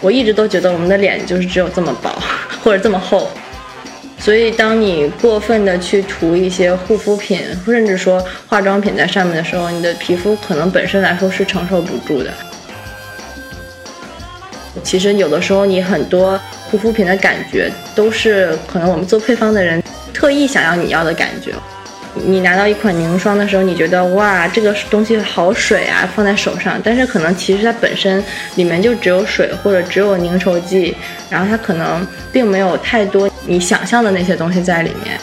我一直都觉得我们的脸就是只有这么薄 或者这么厚，所以当你过分的去涂一些护肤品，甚至说化妆品在上面的时候，你的皮肤可能本身来说是承受不住的。其实有的时候你很多护肤品的感觉都是可能我们做配方的人特意想要你要的感觉。你拿到一款凝霜的时候，你觉得哇，这个东西好水啊，放在手上。但是可能其实它本身里面就只有水或者只有凝稠剂，然后它可能并没有太多你想象的那些东西在里面。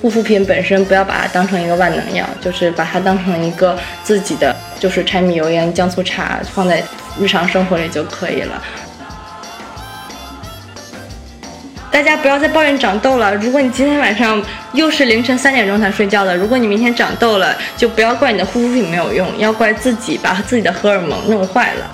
护肤品本身不要把它当成一个万能药，就是把它当成一个自己的，就是柴米油盐酱醋茶放在日常生活里就可以了。大家不要再抱怨长痘了。如果你今天晚上又是凌晨三点钟才睡觉的，如果你明天长痘了，就不要怪你的护肤品没有用，要怪自己把自己的荷尔蒙弄坏了。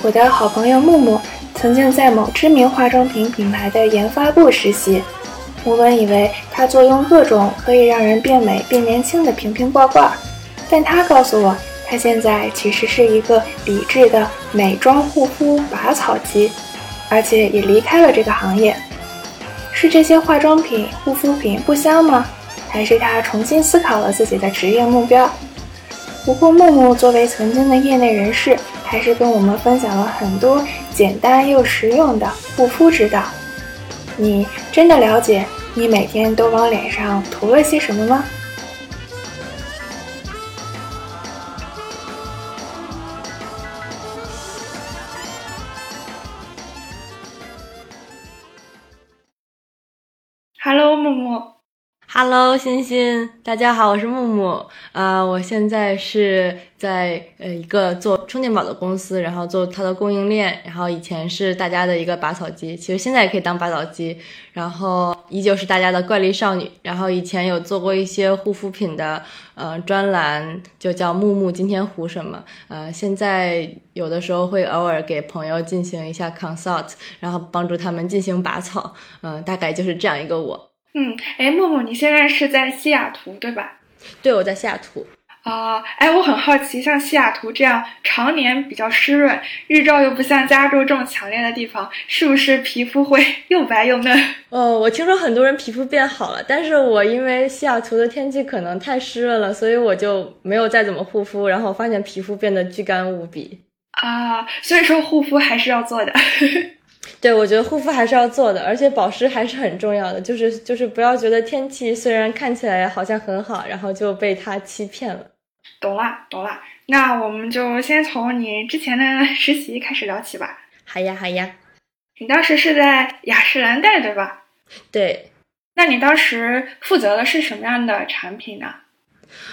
我的好朋友木木曾经在某知名化妆品品牌的研发部实习，我本以为他坐拥各种可以让人变美变年轻的瓶瓶罐罐。但他告诉我，他现在其实是一个理智的美妆护肤拔草机，而且也离开了这个行业。是这些化妆品、护肤品不香吗？还是他重新思考了自己的职业目标？不过木木作为曾经的业内人士，还是跟我们分享了很多简单又实用的护肤之道。你真的了解你每天都往脸上涂了些什么吗？Hello，欣欣，大家好，我是木木。啊，我现在是在呃一个做充电宝的公司，然后做它的供应链。然后以前是大家的一个拔草机，其实现在也可以当拔草机。然后依旧是大家的怪力少女。然后以前有做过一些护肤品的呃专栏，就叫木木今天糊什么。呃，现在有的时候会偶尔给朋友进行一下 consult，然后帮助他们进行拔草。嗯，大概就是这样一个我。嗯，哎，默默，你现在是在西雅图对吧？对，我在西雅图。啊，哎，我很好奇，像西雅图这样常年比较湿润、日照又不像加州这么强烈的地方，是不是皮肤会 又白又嫩？哦，我听说很多人皮肤变好了，但是我因为西雅图的天气可能太湿润了，所以我就没有再怎么护肤，然后发现皮肤变得巨干无比。啊，所以说护肤还是要做的。对，我觉得护肤还是要做的，而且保湿还是很重要的。就是就是不要觉得天气虽然看起来好像很好，然后就被它欺骗了。懂了，懂了。那我们就先从你之前的实习开始聊起吧。好呀，好呀。你当时是在雅诗兰黛对吧？对。那你当时负责的是什么样的产品呢？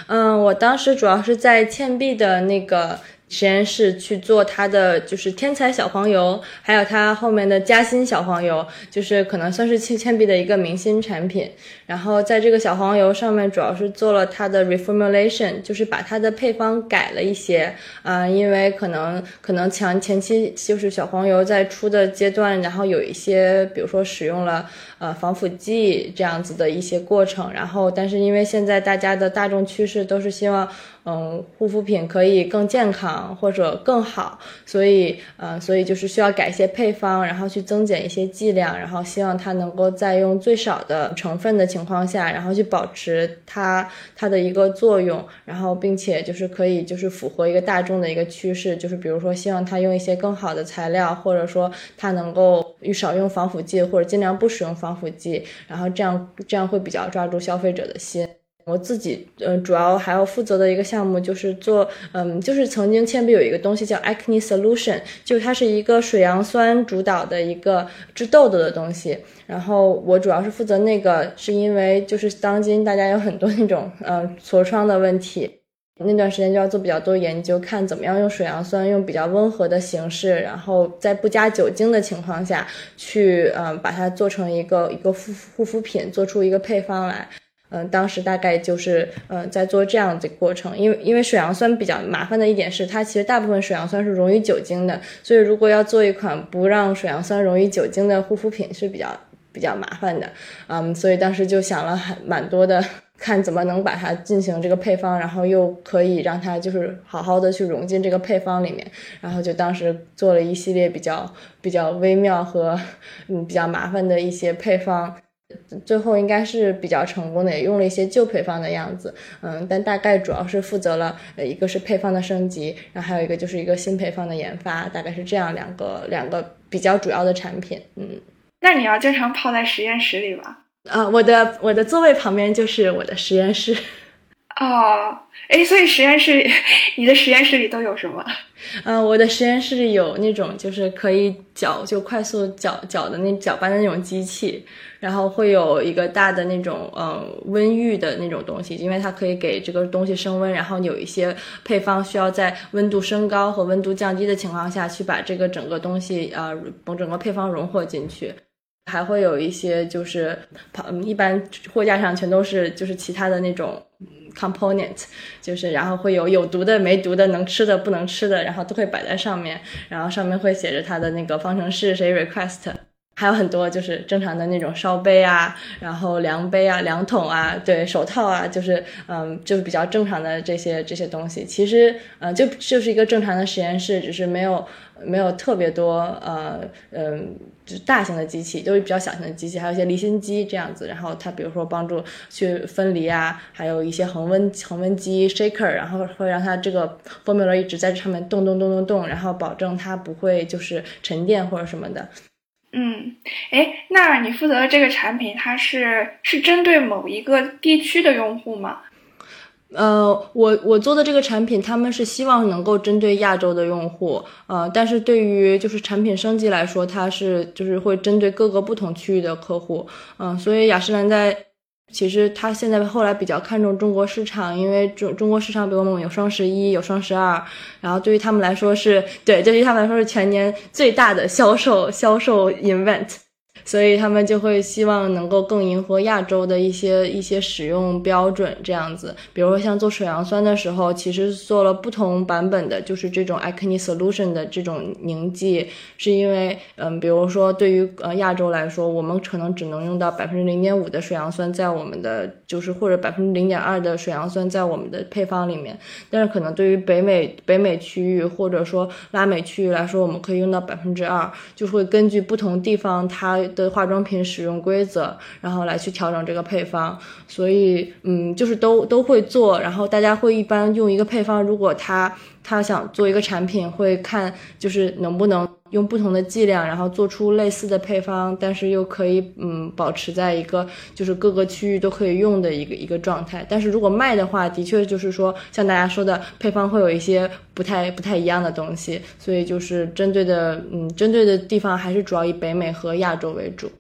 嗯，我当时主要是在倩碧的那个。实验室去做它的就是天才小黄油，还有它后面的嘉欣小黄油，就是可能算是倩倩碧的一个明星产品。然后在这个小黄油上面，主要是做了它的 reformulation，就是把它的配方改了一些。啊，因为可能可能前前期就是小黄油在出的阶段，然后有一些比如说使用了呃防腐剂这样子的一些过程。然后但是因为现在大家的大众趋势都是希望。嗯，护肤品可以更健康或者更好，所以，呃，所以就是需要改一些配方，然后去增减一些剂量，然后希望它能够在用最少的成分的情况下，然后去保持它它的一个作用，然后并且就是可以就是符合一个大众的一个趋势，就是比如说希望它用一些更好的材料，或者说它能够少用防腐剂或者尽量不使用防腐剂，然后这样这样会比较抓住消费者的心。我自己，呃，主要还要负责的一个项目就是做，嗯，就是曾经倩碧有一个东西叫 Acne Solution，就它是一个水杨酸主导的一个治痘痘的东西。然后我主要是负责那个，是因为就是当今大家有很多那种，嗯，痤疮的问题，那段时间就要做比较多研究，看怎么样用水杨酸用比较温和的形式，然后在不加酒精的情况下去，嗯，把它做成一个一个护护肤品，做出一个配方来。嗯，当时大概就是嗯在做这样的过程，因为因为水杨酸比较麻烦的一点是，它其实大部分水杨酸是溶于酒精的，所以如果要做一款不让水杨酸溶于酒精的护肤品是比较比较麻烦的，嗯，所以当时就想了很蛮多的。看怎么能把它进行这个配方，然后又可以让它就是好好的去融进这个配方里面，然后就当时做了一系列比较比较微妙和嗯比较麻烦的一些配方，最后应该是比较成功的，也用了一些旧配方的样子，嗯，但大概主要是负责了呃一个是配方的升级，然后还有一个就是一个新配方的研发，大概是这样两个两个比较主要的产品，嗯。那你要经常泡在实验室里吧？啊，我的我的座位旁边就是我的实验室。哦，哎，所以实验室，你的实验室里都有什么？嗯，我的实验室里有那种就是可以搅就快速搅搅的那搅拌的那种机器，然后会有一个大的那种嗯温浴的那种东西，因为它可以给这个东西升温，然后有一些配方需要在温度升高和温度降低的情况下去把这个整个东西呃把整个配方融合进去。还会有一些就是，嗯，一般货架上全都是就是其他的那种 component，就是然后会有有毒的、没毒的、能吃的、不能吃的，然后都会摆在上面，然后上面会写着它的那个方程式，谁 request，还有很多就是正常的那种烧杯啊，然后量杯啊、量桶啊，对手套啊，就是嗯，就是比较正常的这些这些东西。其实，嗯，就就是一个正常的实验室，只是没有没有特别多，呃，嗯。就大型的机器都是比较小型的机器，还有一些离心机这样子。然后它比如说帮助去分离啊，还有一些恒温恒温机 shaker，然后会让它这个 formula 一直在这上面动动动动动，然后保证它不会就是沉淀或者什么的。嗯，哎，那你负责的这个产品，它是是针对某一个地区的用户吗？呃，我我做的这个产品，他们是希望能够针对亚洲的用户，呃，但是对于就是产品升级来说，它是就是会针对各个不同区域的客户，嗯，所以雅诗兰黛其实它现在后来比较看重中国市场，因为中中国市场比我们有双十一，有双十二，然后对于他们来说是对，对于他们来说是全年最大的销售销售 event。所以他们就会希望能够更迎合亚洲的一些一些使用标准，这样子。比如说像做水杨酸的时候，其实做了不同版本的，就是这种 acne solution 的这种凝剂，是因为，嗯，比如说对于呃亚洲来说，我们可能只能用到百分之零点五的水杨酸在我们的，就是或者百分之零点二的水杨酸在我们的配方里面，但是可能对于北美北美区域或者说拉美区域来说，我们可以用到百分之二，就会根据不同地方它。的化妆品使用规则，然后来去调整这个配方，所以嗯，就是都都会做，然后大家会一般用一个配方，如果它他想做一个产品，会看就是能不能用不同的剂量，然后做出类似的配方，但是又可以嗯保持在一个就是各个区域都可以用的一个一个状态。但是如果卖的话，的确就是说像大家说的配方会有一些不太不太一样的东西，所以就是针对的嗯针对的地方还是主要以北美和亚洲为主。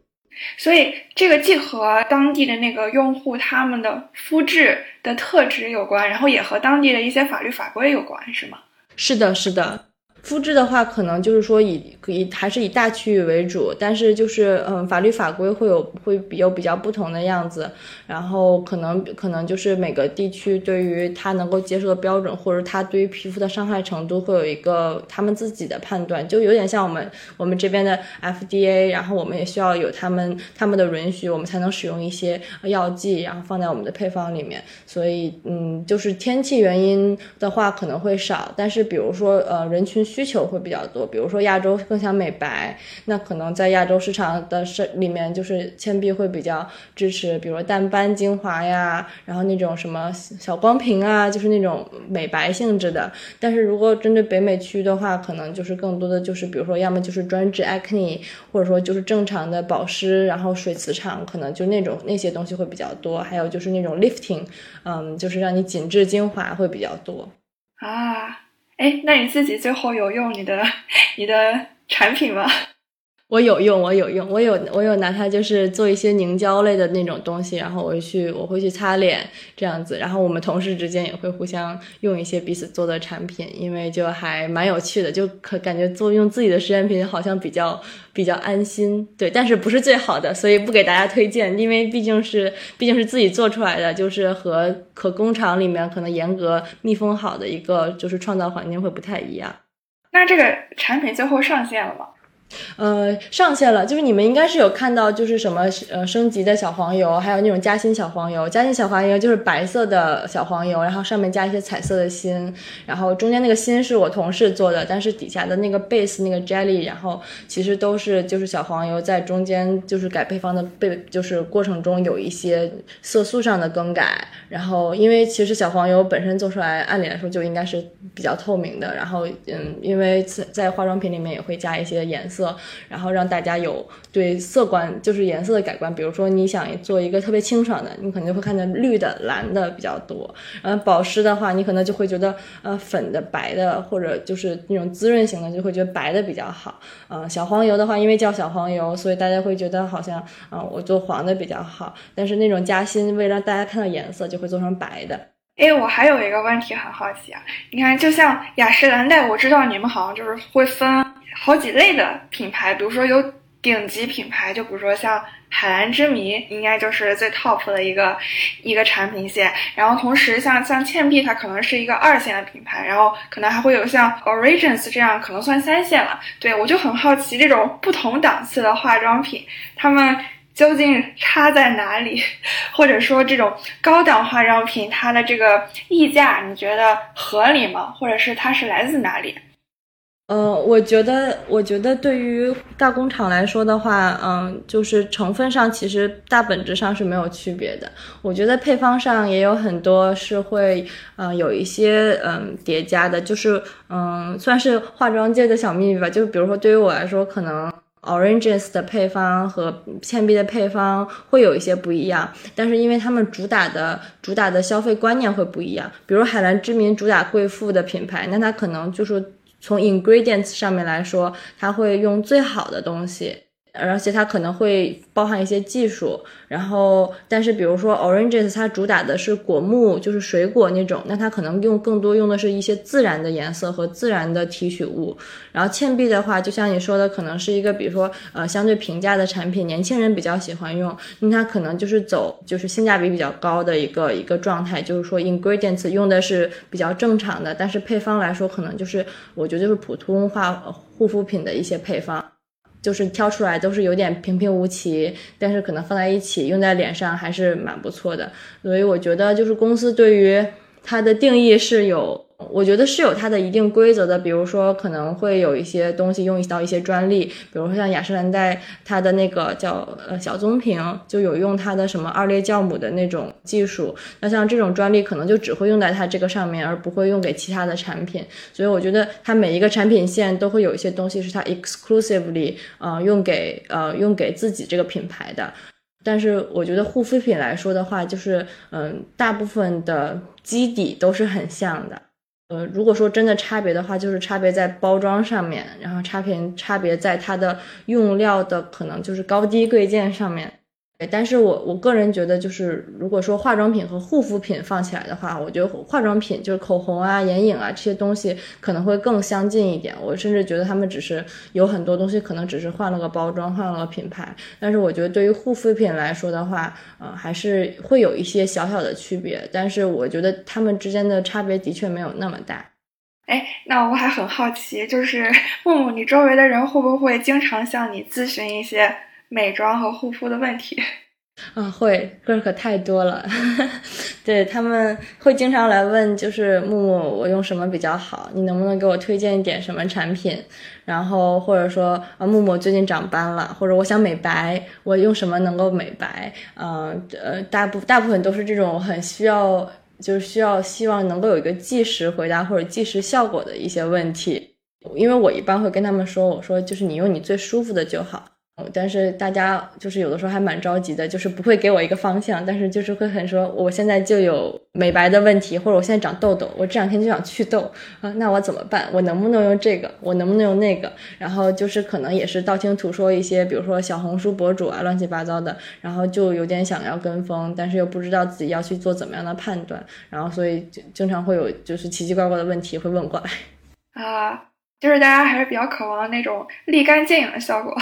所以这个既和当地的那个用户他们的肤质的特质有关，然后也和当地的一些法律法规有关，是吗？是的，是的。肤质的话，可能就是说以以还是以大区域为主，但是就是嗯，法律法规会有会有比较不同的样子，然后可能可能就是每个地区对于它能够接受的标准，或者它对于皮肤的伤害程度会有一个他们自己的判断，就有点像我们我们这边的 FDA，然后我们也需要有他们他们的允许，我们才能使用一些药剂，然后放在我们的配方里面。所以嗯，就是天气原因的话可能会少，但是比如说呃人群。需求会比较多，比如说亚洲更想美白，那可能在亚洲市场的是里面，就是倩碧会比较支持，比如说淡斑精华呀，然后那种什么小光瓶啊，就是那种美白性质的。但是如果针对北美区的话，可能就是更多的就是，比如说要么就是专治 acne，或者说就是正常的保湿，然后水磁场可能就那种那些东西会比较多，还有就是那种 lifting，嗯，就是让你紧致精华会比较多啊。哎，那你自己最后有用你的 你的产品吗？我有用，我有用，我有我有拿它就是做一些凝胶类的那种东西，然后我去我会去擦脸这样子，然后我们同事之间也会互相用一些彼此做的产品，因为就还蛮有趣的，就可感觉做用自己的实验品好像比较比较安心，对，但是不是最好的，所以不给大家推荐，因为毕竟是毕竟是自己做出来的，就是和和工厂里面可能严格密封好的一个就是创造环境会不太一样。那这个产品最后上线了吗？呃，上线了，就是你们应该是有看到，就是什么呃升级的小黄油，还有那种夹心小黄油。夹心小黄油就是白色的小黄油，然后上面加一些彩色的心，然后中间那个心是我同事做的，但是底下的那个 base 那个 jelly，然后其实都是就是小黄油在中间就是改配方的被就是过程中有一些色素上的更改，然后因为其实小黄油本身做出来按理来说就应该是比较透明的，然后嗯，因为在在化妆品里面也会加一些颜色。色然后让大家有对色观，就是颜色的改观。比如说，你想做一个特别清爽的，你可能就会看见绿的、蓝的比较多。嗯，保湿的话，你可能就会觉得呃粉的、白的，或者就是那种滋润型的，就会觉得白的比较好。嗯，小黄油的话，因为叫小黄油，所以大家会觉得好像啊，我做黄的比较好。但是那种夹心，为了让大家看到颜色，就会做成白的。哎，我还有一个问题很好奇啊，你看，就像雅诗兰黛，我知道你们好像就是会分。好几类的品牌，比如说有顶级品牌，就比如说像海蓝之谜，应该就是最 top 的一个一个产品线。然后同时像像倩碧，它可能是一个二线的品牌，然后可能还会有像 Origins 这样，可能算三线了。对我就很好奇，这种不同档次的化妆品，它们究竟差在哪里？或者说这种高档化妆品，它的这个溢价，你觉得合理吗？或者是它是来自哪里？嗯，我觉得，我觉得对于大工厂来说的话，嗯，就是成分上其实大本质上是没有区别的。我觉得配方上也有很多是会，嗯，有一些嗯叠加的，就是嗯，算是化妆界的小秘密吧。就比如说对于我来说，可能 Oranges 的配方和倩碧的配方会有一些不一样，但是因为他们主打的主打的消费观念会不一样。比如海蓝之谜主打贵妇的品牌，那它可能就是。从 ingredients 上面来说，它会用最好的东西，而且它可能会包含一些技术。然后，但是比如说 oranges，它主打的是果木，就是水果那种，那它可能用更多用的是一些自然的颜色和自然的提取物。然后倩碧的话，就像你说的，可能是一个比如说呃相对平价的产品，年轻人比较喜欢用，那它可能就是走就是性价比比较高的一个一个状态，就是说 ingredients 用的是比较正常的，但是配方来说，可能就是我觉得就是普通化护肤品的一些配方。就是挑出来都是有点平平无奇，但是可能放在一起用在脸上还是蛮不错的，所以我觉得就是公司对于它的定义是有。我觉得是有它的一定规则的，比如说可能会有一些东西用到一些专利，比如说像雅诗兰黛它的那个叫呃小棕瓶，就有用它的什么二裂酵母的那种技术。那像这种专利可能就只会用在它这个上面，而不会用给其他的产品。所以我觉得它每一个产品线都会有一些东西是它 exclusively 呃用给呃用给自己这个品牌的。但是我觉得护肤品来说的话，就是嗯大部分的基底都是很像的。呃，如果说真的差别的话，就是差别在包装上面，然后差别差别在它的用料的可能就是高低贵贱上面。但是我我个人觉得，就是如果说化妆品和护肤品放起来的话，我觉得化妆品就是口红啊、眼影啊这些东西可能会更相近一点。我甚至觉得他们只是有很多东西可能只是换了个包装、换了个品牌。但是我觉得对于护肤品来说的话，呃，还是会有一些小小的区别。但是我觉得他们之间的差别的确没有那么大。哎，那我还很好奇，就是 木木，你周围的人会不会经常向你咨询一些？美妆和护肤的问题 啊，会个可太多了。对他们会经常来问，就是木木，我用什么比较好？你能不能给我推荐一点什么产品？然后或者说啊，木木最近长斑了，或者我想美白，我用什么能够美白？嗯呃，大部大部分都是这种很需要，就是需要希望能够有一个即时回答或者即时效果的一些问题。因为我一般会跟他们说，我说就是你用你最舒服的就好。但是大家就是有的时候还蛮着急的，就是不会给我一个方向，但是就是会很说，我现在就有美白的问题，或者我现在长痘痘，我这两天就想祛痘啊，那我怎么办？我能不能用这个？我能不能用那个？然后就是可能也是道听途说一些，比如说小红书博主啊，乱七八糟的，然后就有点想要跟风，但是又不知道自己要去做怎么样的判断，然后所以就经常会有就是奇奇怪怪的问题会问过来啊，就是大家还是比较渴望那种立竿见影的效果。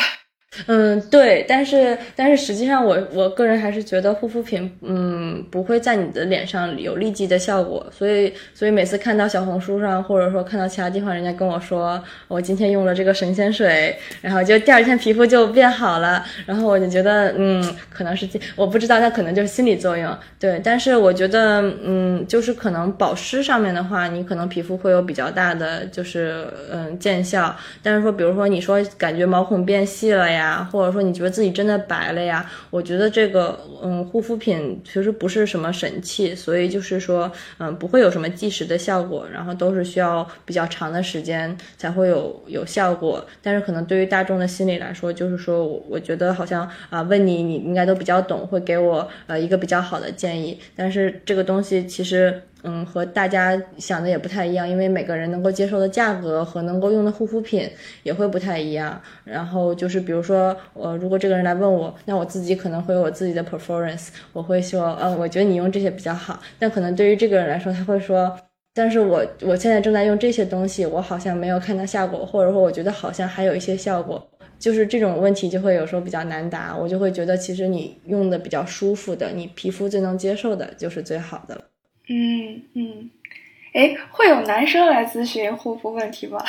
嗯，对，但是但是实际上我我个人还是觉得护肤品，嗯，不会在你的脸上有立即的效果，所以所以每次看到小红书上或者说看到其他地方人家跟我说我今天用了这个神仙水，然后就第二天皮肤就变好了，然后我就觉得嗯，可能是我不知道它可能就是心理作用，对，但是我觉得嗯，就是可能保湿上面的话，你可能皮肤会有比较大的就是嗯见效，但是说比如说你说感觉毛孔变细了呀。呀，或者说你觉得自己真的白了呀？我觉得这个，嗯，护肤品其实不是什么神器，所以就是说，嗯，不会有什么即时的效果，然后都是需要比较长的时间才会有有效果。但是可能对于大众的心理来说，就是说我我觉得好像啊，问你你应该都比较懂，会给我呃一个比较好的建议。但是这个东西其实。嗯，和大家想的也不太一样，因为每个人能够接受的价格和能够用的护肤品也会不太一样。然后就是比如说，呃，如果这个人来问我，那我自己可能会有我自己的 performance，我会说，呃，我觉得你用这些比较好。但可能对于这个人来说，他会说，但是我我现在正在用这些东西，我好像没有看到效果，或者说我觉得好像还有一些效果，就是这种问题就会有时候比较难答。我就会觉得，其实你用的比较舒服的，你皮肤最能接受的，就是最好的了。嗯嗯，哎，会有男生来咨询护肤问题吗？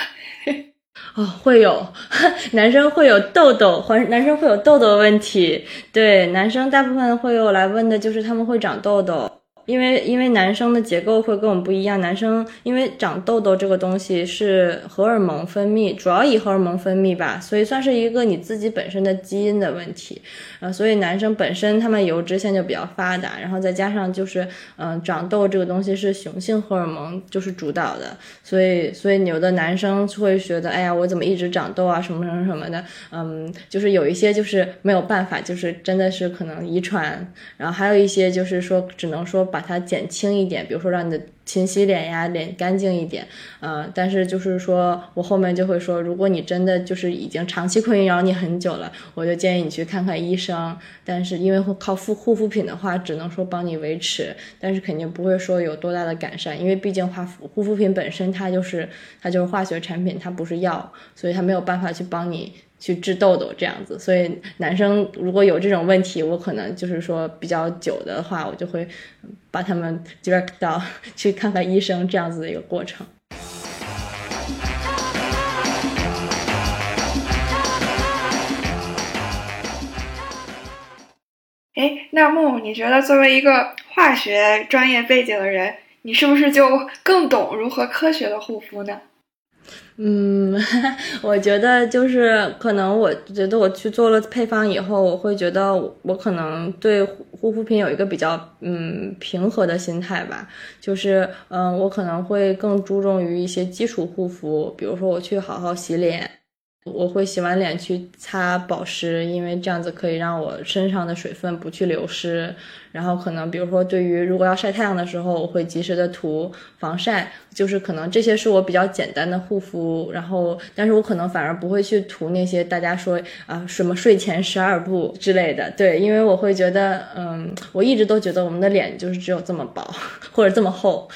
哦，会有，男生会有痘痘，或男生会有痘痘问题。对，男生大部分会有来问的就是他们会长痘痘。因为因为男生的结构会跟我们不一样，男生因为长痘痘这个东西是荷尔蒙分泌，主要以荷尔蒙分泌吧，所以算是一个你自己本身的基因的问题，啊，所以男生本身他们油脂腺就比较发达，然后再加上就是嗯长痘这个东西是雄性荷尔蒙就是主导的，所以所以有的男生会觉得哎呀我怎么一直长痘啊什么什么什么的，嗯，就是有一些就是没有办法，就是真的是可能遗传，然后还有一些就是说只能说。把它减轻一点，比如说让你的勤洗脸呀，脸干净一点，嗯，但是就是说我后面就会说，如果你真的就是已经长期困扰你很久了，我就建议你去看看医生。但是因为靠护护肤品的话，只能说帮你维持，但是肯定不会说有多大的改善，因为毕竟化护肤品本身它就是它就是化学产品，它不是药，所以它没有办法去帮你。去治痘痘这样子，所以男生如果有这种问题，我可能就是说比较久的话，我就会把他们 direct 到去看看医生这样子的一个过程。哎，那木，你觉得作为一个化学专业背景的人，你是不是就更懂如何科学的护肤呢？嗯，我觉得就是可能，我觉得我去做了配方以后，我会觉得我可能对护肤品有一个比较嗯平和的心态吧。就是嗯，我可能会更注重于一些基础护肤，比如说我去好好洗脸。我会洗完脸去擦保湿，因为这样子可以让我身上的水分不去流失。然后可能比如说，对于如果要晒太阳的时候，我会及时的涂防晒。就是可能这些是我比较简单的护肤。然后，但是我可能反而不会去涂那些大家说啊什么睡前十二步之类的。对，因为我会觉得，嗯，我一直都觉得我们的脸就是只有这么薄或者这么厚。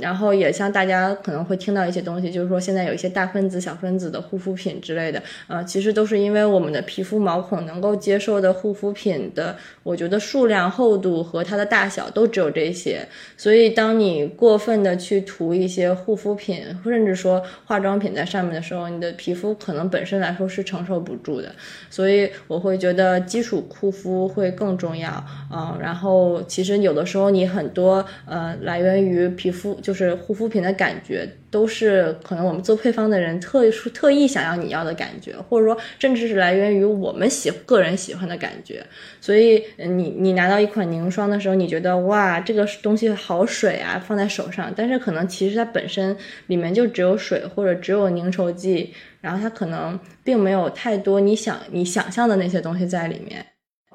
然后也像大家可能会听到一些东西，就是说现在有一些大分子、小分子的护肤品之类的，呃，其实都是因为我们的皮肤毛孔能够接受的护肤品的，我觉得数量、厚度和它的大小都只有这些。所以当你过分的去涂一些护肤品，甚至说化妆品在上面的时候，你的皮肤可能本身来说是承受不住的。所以我会觉得基础护肤会更重要，嗯，然后其实有的时候你很多呃来源于皮肤。就是护肤品的感觉，都是可能我们做配方的人特殊特意想要你要的感觉，或者说甚至是来源于我们喜个人喜欢的感觉。所以你你拿到一款凝霜的时候，你觉得哇，这个东西好水啊，放在手上，但是可能其实它本身里面就只有水或者只有凝稠剂，然后它可能并没有太多你想你想象的那些东西在里面。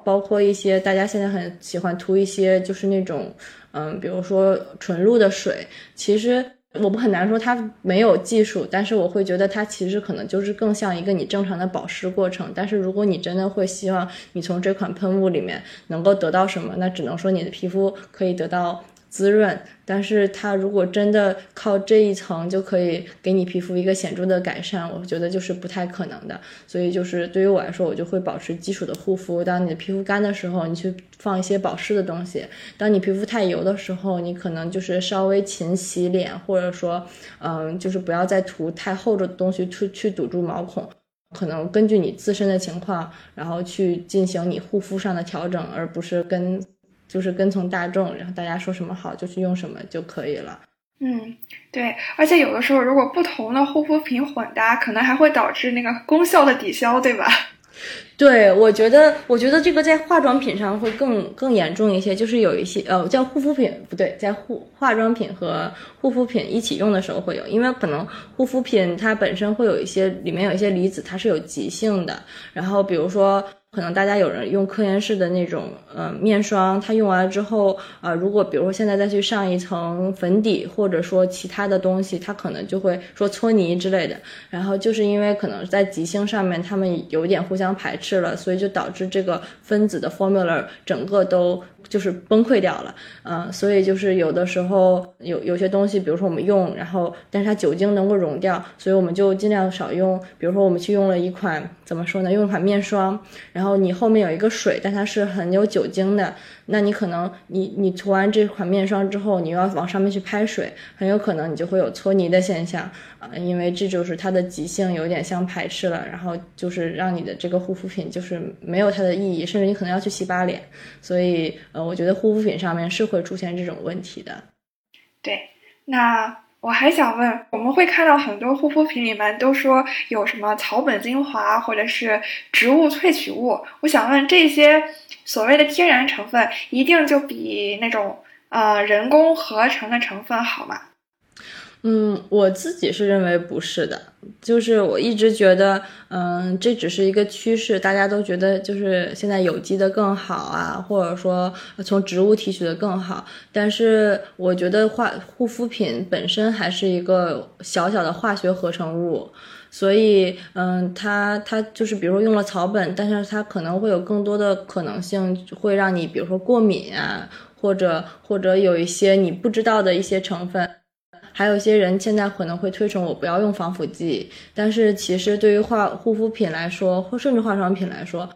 包括一些大家现在很喜欢涂一些，就是那种，嗯，比如说纯露的水，其实我不很难说它没有技术，但是我会觉得它其实可能就是更像一个你正常的保湿过程。但是如果你真的会希望你从这款喷雾里面能够得到什么，那只能说你的皮肤可以得到滋润，但是它如果真的靠这一层就可以给你皮肤一个显著的改善，我觉得就是不太可能的。所以就是对于我来说，我就会保持基础的护肤。当你的皮肤干的时候，你去放一些保湿的东西；当你皮肤太油的时候，你可能就是稍微勤洗脸，或者说，嗯，就是不要再涂太厚的东西去去堵住毛孔。可能根据你自身的情况，然后去进行你护肤上的调整，而不是跟。就是跟从大众，然后大家说什么好就去用什么就可以了。嗯，对，而且有的时候如果不同的护肤品混搭，可能还会导致那个功效的抵消，对吧？对，我觉得，我觉得这个在化妆品上会更更严重一些，就是有一些呃叫护肤品不对，在护化妆品和护肤品一起用的时候会有，因为可能护肤品它本身会有一些里面有一些离子，它是有极性的，然后比如说。可能大家有人用科颜氏的那种呃面霜，它用完了之后，呃，如果比如说现在再去上一层粉底，或者说其他的东西，它可能就会说搓泥之类的。然后就是因为可能在极星上面，他们有点互相排斥了，所以就导致这个分子的 formula 整个都。就是崩溃掉了，嗯，所以就是有的时候有有些东西，比如说我们用，然后但是它酒精能够溶掉，所以我们就尽量少用。比如说我们去用了一款怎么说呢？用一款面霜，然后你后面有一个水，但它是很有酒精的。那你可能你你涂完这款面霜之后，你又要往上面去拍水，很有可能你就会有搓泥的现象啊，因为这就是它的极性有点相排斥了，然后就是让你的这个护肤品就是没有它的意义，甚至你可能要去洗把脸，所以呃，我觉得护肤品上面是会出现这种问题的。对，那。我还想问，我们会看到很多护肤品里面都说有什么草本精华或者是植物萃取物。我想问，这些所谓的天然成分一定就比那种呃人工合成的成分好吗？嗯，我自己是认为不是的，就是我一直觉得，嗯，这只是一个趋势，大家都觉得就是现在有机的更好啊，或者说从植物提取的更好，但是我觉得化护肤品本身还是一个小小的化学合成物，所以，嗯，它它就是比如说用了草本，但是它可能会有更多的可能性会让你，比如说过敏啊，或者或者有一些你不知道的一些成分。还有一些人现在可能会推崇我不要用防腐剂，但是其实对于化护肤品来说，或甚至化妆品来说，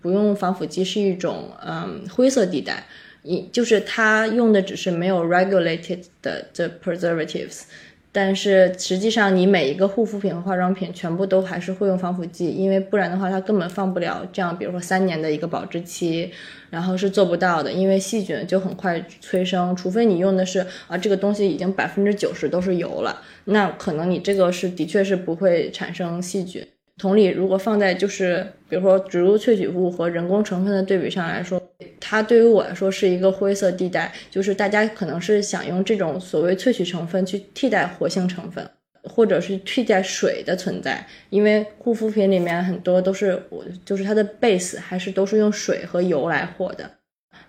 不用防腐剂是一种嗯灰色地带，一就是它用的只是没有 regulated 的 preservatives。但是实际上，你每一个护肤品和化妆品全部都还是会用防腐剂，因为不然的话，它根本放不了这样，比如说三年的一个保质期，然后是做不到的，因为细菌就很快催生，除非你用的是啊，这个东西已经百分之九十都是油了，那可能你这个是的确是不会产生细菌。同理，如果放在就是比如说植物萃取物和人工成分的对比上来说，它对于我来说是一个灰色地带，就是大家可能是想用这种所谓萃取成分去替代活性成分，或者是替代水的存在，因为护肤品里面很多都是我就是它的 base 还是都是用水和油来和的。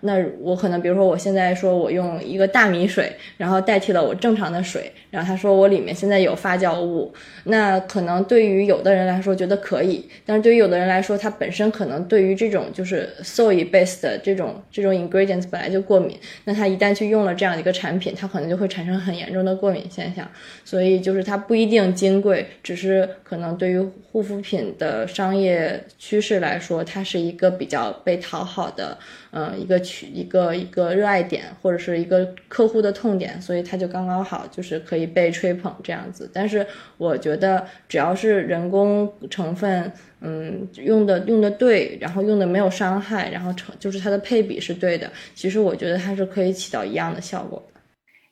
那我可能，比如说，我现在说我用一个大米水，然后代替了我正常的水，然后他说我里面现在有发酵物，那可能对于有的人来说觉得可以，但是对于有的人来说，它本身可能对于这种就是 soy based 的这种这种 ingredients 本来就过敏，那他一旦去用了这样一个产品，他可能就会产生很严重的过敏现象，所以就是它不一定金贵，只是可能对于护肤品的商业趋势来说，它是一个比较被讨好的。嗯，一个取一个一个热爱点，或者是一个客户的痛点，所以它就刚刚好，就是可以被吹捧这样子。但是我觉得，只要是人工成分，嗯，用的用的对，然后用的没有伤害，然后成就是它的配比是对的，其实我觉得它是可以起到一样的效果的。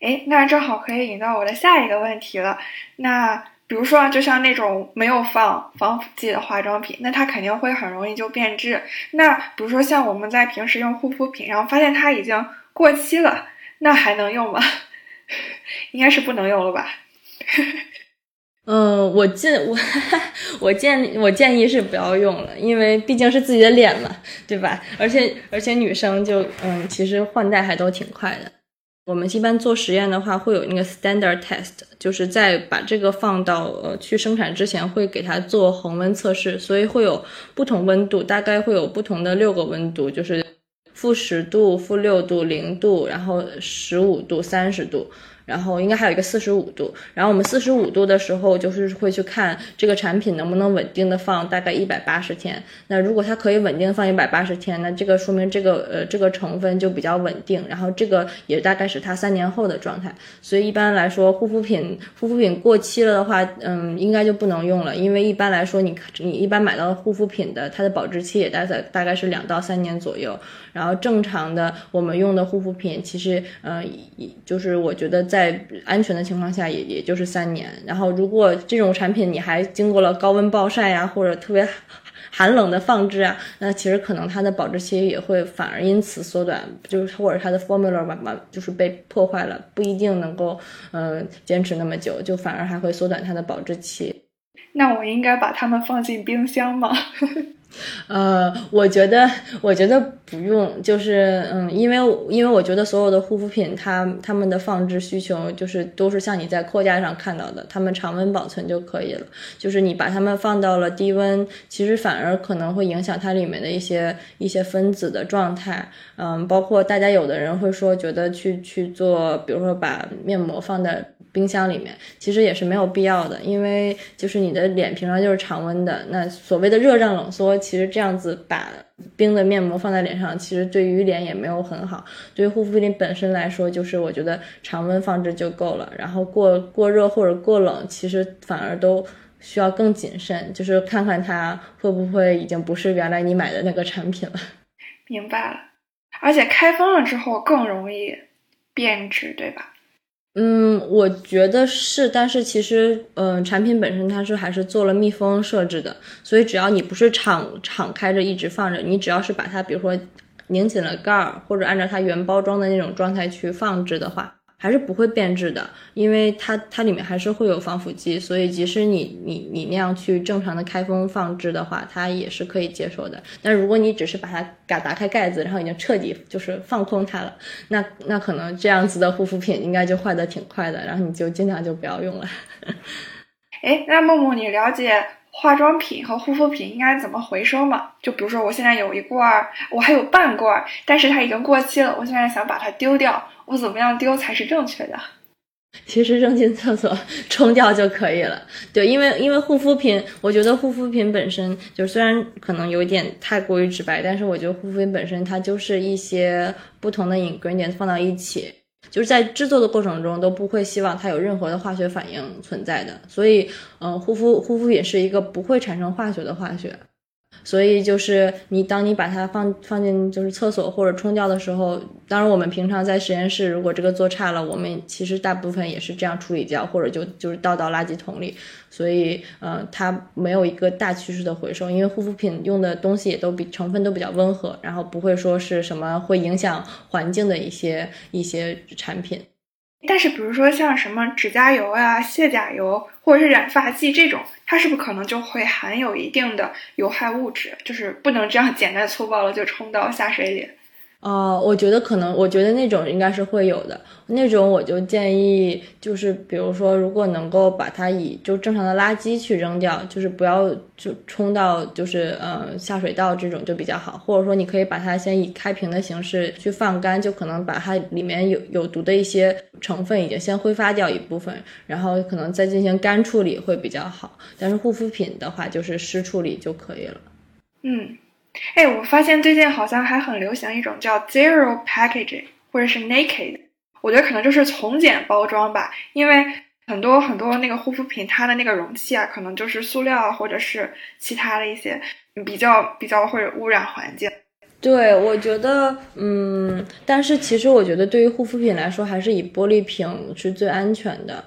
哎，那正好可以引到我的下一个问题了，那。比如说，就像那种没有放防腐剂的化妆品，那它肯定会很容易就变质。那比如说像我们在平时用护肤品，然后发现它已经过期了，那还能用吗？应该是不能用了吧？嗯，我建我 我建我建议是不要用了，因为毕竟是自己的脸嘛，对吧？而且而且女生就嗯，其实换代还都挺快的。我们一般做实验的话，会有那个 standard test，就是在把这个放到呃去生产之前，会给它做恒温测试，所以会有不同温度，大概会有不同的六个温度，就是负十度、负六度、零度，然后十五度、三十度。然后应该还有一个四十五度，然后我们四十五度的时候，就是会去看这个产品能不能稳定的放大概一百八十天。那如果它可以稳定放一百八十天，那这个说明这个呃这个成分就比较稳定，然后这个也大概是它三年后的状态。所以一般来说，护肤品护肤品过期了的话，嗯，应该就不能用了，因为一般来说你你一般买到护肤品的，它的保质期也大概大概是两到三年左右。然后正常的我们用的护肤品，其实嗯，就是我觉得在在安全的情况下，也也就是三年。然后，如果这种产品你还经过了高温暴晒呀，或者特别寒冷的放置啊，那其实可能它的保质期也会反而因此缩短，就是或者它的 formula 嘛嘛就是被破坏了，不一定能够嗯坚持那么久，就反而还会缩短它的保质期。那我应该把它们放进冰箱吗？呃，我觉得，我觉得不用，就是，嗯，因为，因为我觉得所有的护肤品，它它们的放置需求就是都是像你在货架上看到的，它们常温保存就可以了。就是你把它们放到了低温，其实反而可能会影响它里面的一些一些分子的状态。嗯，包括大家有的人会说，觉得去去做，比如说把面膜放在。冰箱里面其实也是没有必要的，因为就是你的脸平常就是常温的，那所谓的热胀冷缩，其实这样子把冰的面膜放在脸上，其实对于脸也没有很好。对于护肤品本身来说，就是我觉得常温放置就够了，然后过过热或者过冷，其实反而都需要更谨慎，就是看看它会不会已经不是原来你买的那个产品了。明白了，而且开封了之后更容易变质，对吧？嗯，我觉得是，但是其实，嗯，产品本身它是还是做了密封设置的，所以只要你不是敞敞开着一直放着，你只要是把它，比如说拧紧了盖儿，或者按照它原包装的那种状态去放置的话。还是不会变质的，因为它它里面还是会有防腐剂，所以即使你你你那样去正常的开封放置的话，它也是可以接受的。但如果你只是把它嘎打开盖子，然后已经彻底就是放空它了，那那可能这样子的护肤品应该就坏的挺快的，然后你就尽量就不要用了。哎，那木木，你了解化妆品和护肤品应该怎么回收嘛？就比如说我现在有一罐，我还有半罐，但是它已经过期了，我现在想把它丢掉。我怎么样丢才是正确的？其实扔进厕所冲掉就可以了。对，因为因为护肤品，我觉得护肤品本身就虽然可能有点太过于直白，但是我觉得护肤品本身它就是一些不同的 ingredients 放到一起，就是在制作的过程中都不会希望它有任何的化学反应存在的。所以，嗯，护肤护肤品是一个不会产生化学的化学。所以就是你，当你把它放放进就是厕所或者冲掉的时候，当然我们平常在实验室，如果这个做差了，我们其实大部分也是这样处理掉，或者就就是倒到垃圾桶里。所以，呃，它没有一个大趋势的回收，因为护肤品用的东西也都比成分都比较温和，然后不会说是什么会影响环境的一些一些产品。但是，比如说像什么指甲油啊、卸甲油或者是染发剂这种，它是不是可能就会含有一定的有害物质？就是不能这样简单粗暴的就冲到下水里。哦，我觉得可能，我觉得那种应该是会有的。那种我就建议，就是比如说，如果能够把它以就正常的垃圾去扔掉，就是不要就冲到就是呃下水道这种就比较好。或者说，你可以把它先以开瓶的形式去放干，就可能把它里面有有毒的一些成分已经先挥发掉一部分，然后可能再进行干处理会比较好。但是护肤品的话，就是湿处理就可以了。嗯。哎，我发现最近好像还很流行一种叫 zero packaging 或者是 naked，我觉得可能就是从简包装吧。因为很多很多那个护肤品，它的那个容器啊，可能就是塑料，或者是其他的一些比较比较会污染环境。对，我觉得，嗯，但是其实我觉得对于护肤品来说，还是以玻璃瓶是最安全的。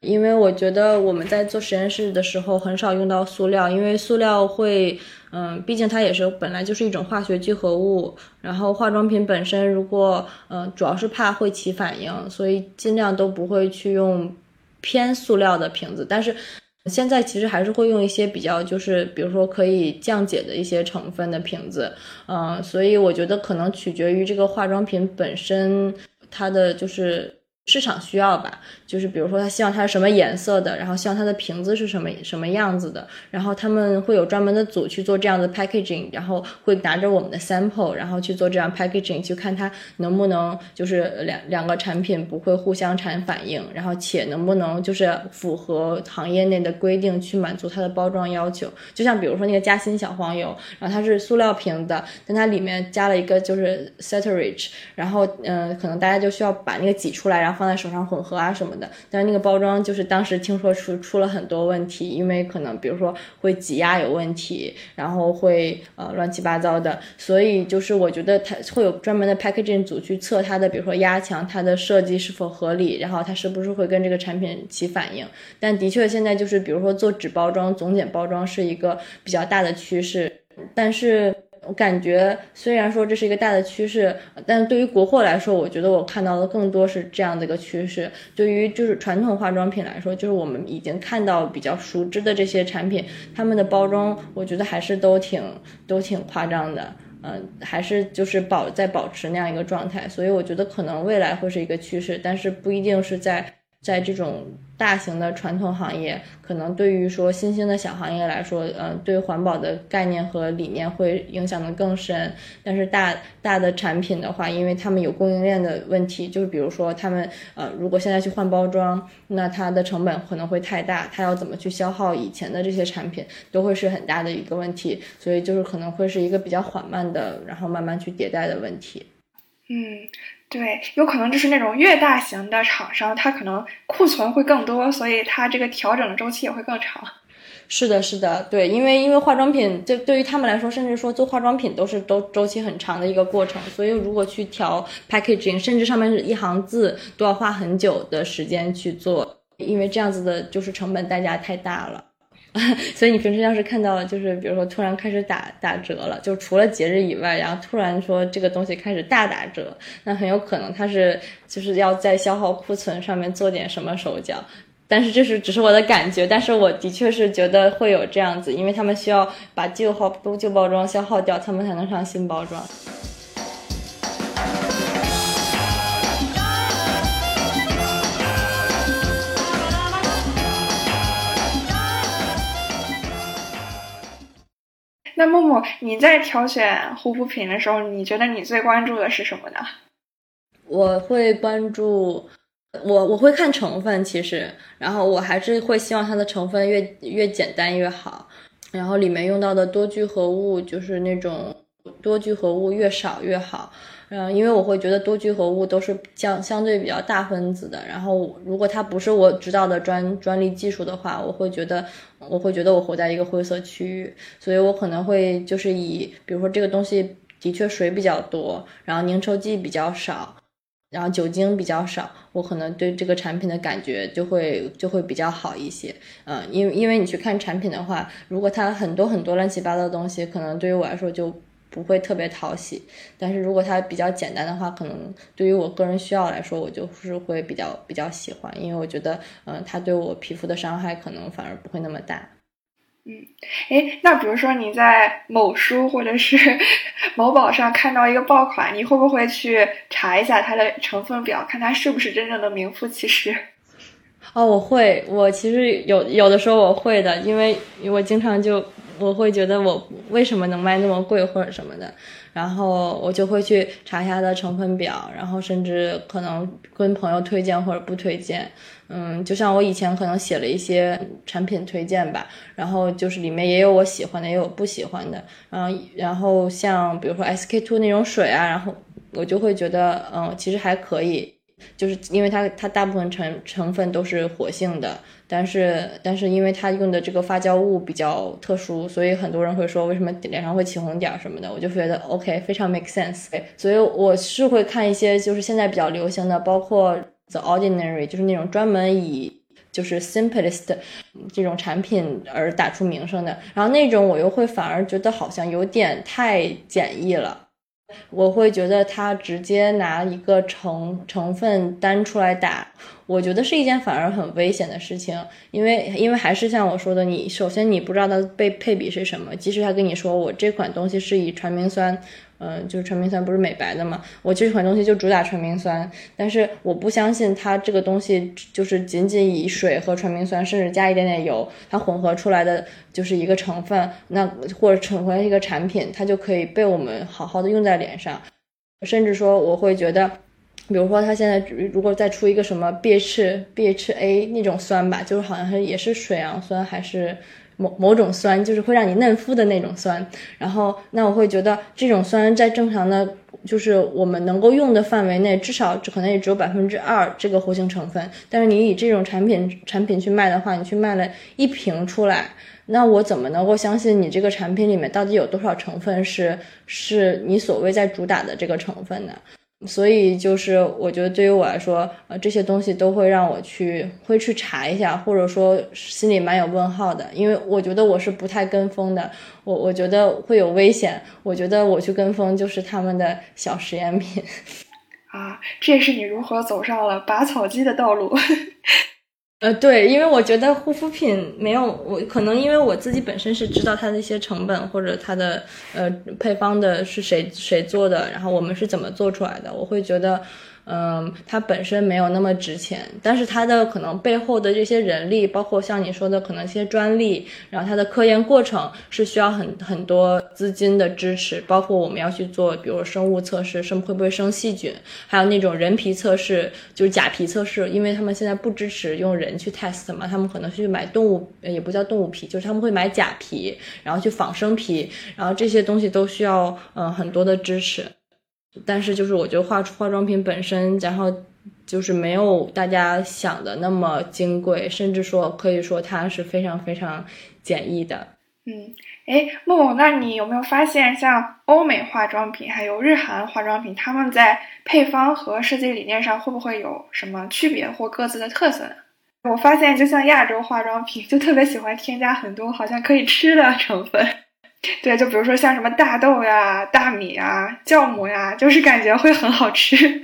因为我觉得我们在做实验室的时候很少用到塑料，因为塑料会，嗯，毕竟它也是本来就是一种化学聚合物。然后化妆品本身，如果，嗯，主要是怕会起反应，所以尽量都不会去用偏塑料的瓶子。但是现在其实还是会用一些比较，就是比如说可以降解的一些成分的瓶子，嗯，所以我觉得可能取决于这个化妆品本身它的就是。市场需要吧，就是比如说他希望它是什么颜色的，然后希望它的瓶子是什么什么样子的，然后他们会有专门的组去做这样的 packaging，然后会拿着我们的 sample，然后去做这样 packaging，去看它能不能就是两两个产品不会互相产反应，然后且能不能就是符合行业内的规定去满足它的包装要求。就像比如说那个嘉兴小黄油，然后它是塑料瓶的，但它里面加了一个就是 ceteris，然后嗯，可能大家就需要把那个挤出来，然后。放在手上混合啊什么的，但是那个包装就是当时听说出出了很多问题，因为可能比如说会挤压有问题，然后会呃乱七八糟的，所以就是我觉得它会有专门的 packaging 组去测它的，比如说压强，它的设计是否合理，然后它是不是会跟这个产品起反应。但的确现在就是比如说做纸包装、总检包装是一个比较大的趋势，但是。我感觉虽然说这是一个大的趋势，但对于国货来说，我觉得我看到的更多是这样的一个趋势。对于就是传统化妆品来说，就是我们已经看到比较熟知的这些产品，他们的包装，我觉得还是都挺都挺夸张的。嗯，还是就是保在保持那样一个状态。所以我觉得可能未来会是一个趋势，但是不一定是在。在这种大型的传统行业，可能对于说新兴的小行业来说，嗯，对环保的概念和理念会影响的更深。但是大大的产品的话，因为他们有供应链的问题，就是比如说他们，呃，如果现在去换包装，那它的成本可能会太大，它要怎么去消耗以前的这些产品，都会是很大的一个问题。所以就是可能会是一个比较缓慢的，然后慢慢去迭代的问题。嗯。对，有可能就是那种越大型的厂商，它可能库存会更多，所以它这个调整的周期也会更长。是的，是的，对，因为因为化妆品，这对于他们来说，甚至说做化妆品都是都周期很长的一个过程，所以如果去调 packaging，甚至上面是一行字，都要花很久的时间去做，因为这样子的就是成本代价太大了。所以你平时要是看到，就是比如说突然开始打打折了，就除了节日以外，然后突然说这个东西开始大打折，那很有可能它是就是要在消耗库存上面做点什么手脚。但是这是只是我的感觉，但是我的确是觉得会有这样子，因为他们需要把旧号旧包装消耗掉，他们才能上新包装。那木木，你在挑选护肤品的时候，你觉得你最关注的是什么呢？我会关注我我会看成分，其实，然后我还是会希望它的成分越越简单越好，然后里面用到的多聚合物就是那种多聚合物越少越好。嗯，因为我会觉得多聚合物都是相相对比较大分子的，然后如果它不是我知道的专专利技术的话，我会觉得我会觉得我活在一个灰色区域，所以我可能会就是以比如说这个东西的确水比较多，然后凝稠剂比较少，然后酒精比较少，我可能对这个产品的感觉就会就会比较好一些。嗯，因为因为你去看产品的话，如果它很多很多乱七八糟的东西，可能对于我来说就。不会特别讨喜，但是如果它比较简单的话，可能对于我个人需要来说，我就是会比较比较喜欢，因为我觉得，嗯，它对我皮肤的伤害可能反而不会那么大。嗯，哎，那比如说你在某书或者是 某宝上看到一个爆款，你会不会去查一下它的成分表，看它是不是真正的名副其实？哦，我会，我其实有有的时候我会的，因为我经常就。我会觉得我为什么能卖那么贵或者什么的，然后我就会去查一下它的成分表，然后甚至可能跟朋友推荐或者不推荐。嗯，就像我以前可能写了一些产品推荐吧，然后就是里面也有我喜欢的，也有不喜欢的。嗯，然后像比如说 SK two 那种水啊，然后我就会觉得，嗯，其实还可以。就是因为它它大部分成成分都是活性的，但是但是因为它用的这个发酵物比较特殊，所以很多人会说为什么脸上会起红点什么的，我就觉得 OK 非常 make sense。所以我是会看一些就是现在比较流行的，包括 The Ordinary，就是那种专门以就是 simplest 这种产品而打出名声的，然后那种我又会反而觉得好像有点太简易了。我会觉得他直接拿一个成成分单出来打，我觉得是一件反而很危险的事情，因为因为还是像我说的，你首先你不知道它被配比是什么，即使他跟你说我这款东西是以传明酸。嗯，就是传明酸不是美白的嘛？我这款东西就主打传明酸，但是我不相信它这个东西就是仅仅以水和传明酸，甚至加一点点油，它混合出来的就是一个成分，那或者成为一个产品，它就可以被我们好好的用在脸上。甚至说，我会觉得，比如说它现在如果再出一个什么 BH BHA 那种酸吧，就是好像是也是水杨酸还是。某某种酸就是会让你嫩肤的那种酸，然后那我会觉得这种酸在正常的，就是我们能够用的范围内，至少可能也只有百分之二这个活性成分。但是你以这种产品产品去卖的话，你去卖了一瓶出来，那我怎么能够相信你这个产品里面到底有多少成分是是你所谓在主打的这个成分呢？所以就是我觉得对于我来说，呃，这些东西都会让我去会去查一下，或者说心里蛮有问号的，因为我觉得我是不太跟风的，我我觉得会有危险，我觉得我去跟风就是他们的小实验品。啊，这是你如何走上了拔草机的道路。呃，对，因为我觉得护肤品没有我，可能因为我自己本身是知道它的一些成本或者它的呃配方的是谁谁做的，然后我们是怎么做出来的，我会觉得。嗯，它本身没有那么值钱，但是它的可能背后的这些人力，包括像你说的可能一些专利，然后它的科研过程是需要很很多资金的支持，包括我们要去做，比如生物测试，生会不会生细菌，还有那种人皮测试，就是假皮测试，因为他们现在不支持用人去 test 嘛，他们可能去买动物，也不叫动物皮，就是他们会买假皮，然后去仿生皮，然后这些东西都需要嗯很多的支持。但是就是我觉得化化妆品本身，然后就是没有大家想的那么金贵，甚至说可以说它是非常非常简易的。嗯，哎，木木，那你有没有发现，像欧美化妆品还有日韩化妆品，他们在配方和设计理念上会不会有什么区别或各自的特色呢？我发现，就像亚洲化妆品，就特别喜欢添加很多好像可以吃的成分。对，就比如说像什么大豆呀、大米呀、酵母呀，就是感觉会很好吃。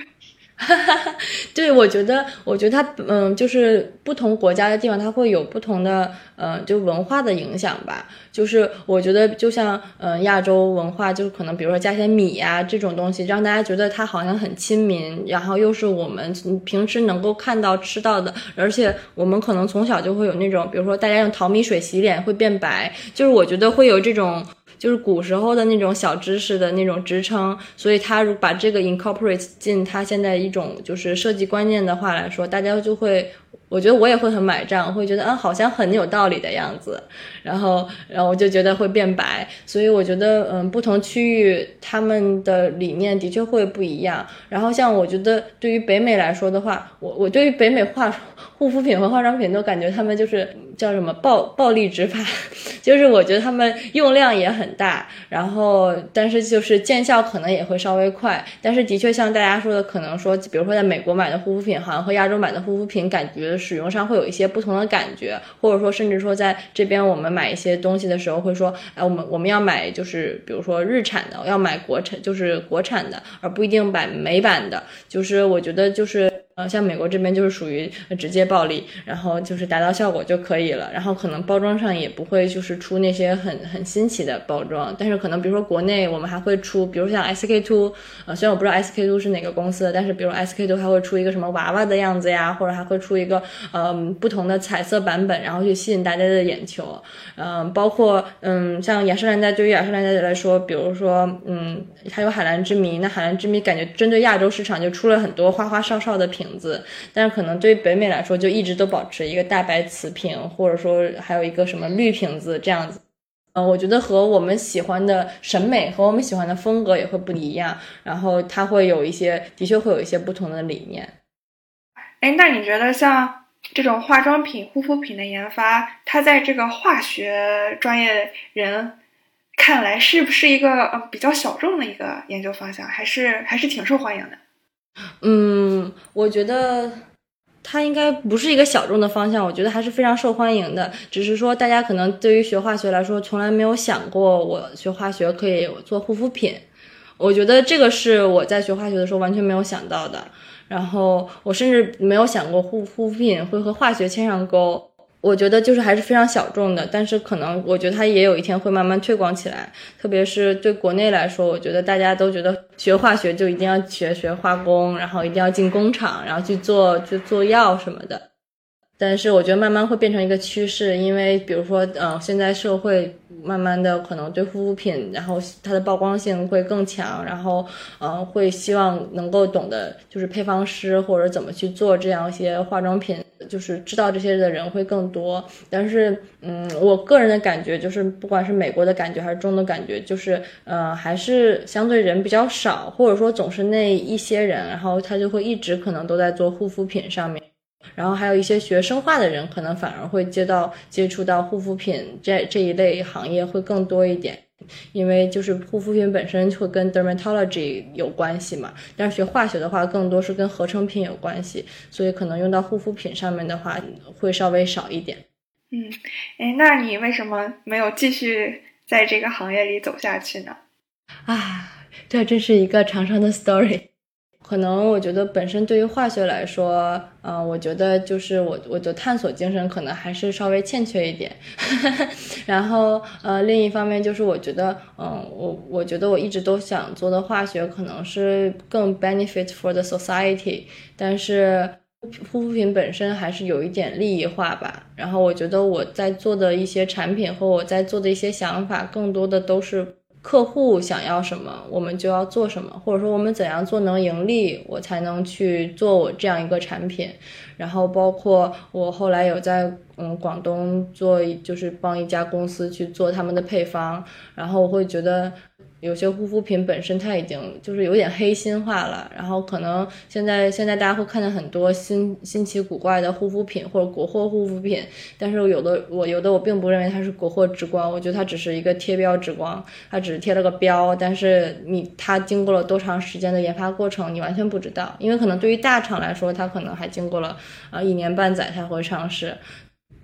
哈 对，我觉得，我觉得它，嗯，就是不同国家的地方，它会有不同的，呃，就文化的影响吧。就是我觉得，就像，嗯，亚洲文化，就可能比如说加些米呀这种东西，让大家觉得它好像很亲民，然后又是我们平时能够看到吃到的，而且我们可能从小就会有那种，比如说大家用淘米水洗脸会变白，就是我觉得会有这种。就是古时候的那种小知识的那种支撑，所以他如把这个 incorporate 进他现在一种就是设计观念的话来说，大家就会。我觉得我也会很买账，会觉得啊，好像很有道理的样子，然后，然后我就觉得会变白，所以我觉得嗯，不同区域他们的理念的确会不一样。然后像我觉得对于北美来说的话，我我对于北美话护肤品和化妆品都感觉他们就是叫什么暴暴力执法，就是我觉得他们用量也很大，然后但是就是见效可能也会稍微快，但是的确像大家说的，可能说比如说在美国买的护肤品，好像和亚洲买的护肤品感觉。使用上会有一些不同的感觉，或者说甚至说在这边我们买一些东西的时候会说，哎，我们我们要买就是比如说日产的，要买国产就是国产的，而不一定买美版的。就是我觉得就是。呃，像美国这边就是属于直接暴力，然后就是达到效果就可以了，然后可能包装上也不会就是出那些很很新奇的包装，但是可能比如说国内我们还会出，比如像 SK two，呃，虽然我不知道 SK two 是哪个公司的，但是比如 SK two 还会出一个什么娃娃的样子呀，或者还会出一个嗯不同的彩色版本，然后去吸引大家的眼球，嗯，包括嗯像雅诗兰黛，对于雅诗兰黛来说，比如说嗯它有海蓝之谜，那海蓝之谜感觉针对亚洲市场就出了很多花花哨哨的品。瓶子，但是可能对于北美来说，就一直都保持一个大白瓷瓶，或者说还有一个什么绿瓶子这样子。嗯，我觉得和我们喜欢的审美和我们喜欢的风格也会不一样，然后它会有一些，的确会有一些不同的理念。哎，那你觉得像这种化妆品、护肤品的研发，它在这个化学专业人看来，是不是一个呃比较小众的一个研究方向，还是还是挺受欢迎的？嗯，我觉得它应该不是一个小众的方向，我觉得还是非常受欢迎的。只是说，大家可能对于学化学来说，从来没有想过我学化学可以做护肤品。我觉得这个是我在学化学的时候完全没有想到的。然后我甚至没有想过护护肤品会和化学牵上钩。我觉得就是还是非常小众的，但是可能我觉得它也有一天会慢慢推广起来。特别是对国内来说，我觉得大家都觉得学化学就一定要学学化工，然后一定要进工厂，然后去做去做药什么的。但是我觉得慢慢会变成一个趋势，因为比如说，呃，现在社会慢慢的可能对护肤品，然后它的曝光性会更强，然后，呃，会希望能够懂得就是配方师或者怎么去做这样一些化妆品，就是知道这些的人会更多。但是，嗯，我个人的感觉就是，不管是美国的感觉还是中的感觉，就是，呃，还是相对人比较少，或者说总是那一些人，然后他就会一直可能都在做护肤品上面。然后还有一些学生化的人，可能反而会接到接触到护肤品这这一类行业会更多一点，因为就是护肤品本身会跟 dermatology 有关系嘛。但是学化学的话，更多是跟合成品有关系，所以可能用到护肤品上面的话，会稍微少一点。嗯，哎，那你为什么没有继续在这个行业里走下去呢？啊，这真是一个长长的 story。可能我觉得本身对于化学来说，嗯，我觉得就是我我的探索精神可能还是稍微欠缺一点。然后呃，另一方面就是我觉得，嗯，我我觉得我一直都想做的化学可能是更 benefit for the society，但是护肤品本身还是有一点利益化吧。然后我觉得我在做的一些产品和我在做的一些想法，更多的都是。客户想要什么，我们就要做什么，或者说我们怎样做能盈利，我才能去做我这样一个产品。然后包括我后来有在嗯广东做，就是帮一家公司去做他们的配方，然后我会觉得。有些护肤品本身它已经就是有点黑心化了，然后可能现在现在大家会看见很多新新奇古怪的护肤品或者国货护肤品，但是有的我有的我并不认为它是国货之光，我觉得它只是一个贴标之光，它只是贴了个标，但是你它经过了多长时间的研发过程，你完全不知道，因为可能对于大厂来说，它可能还经过了啊一年半载才会上市。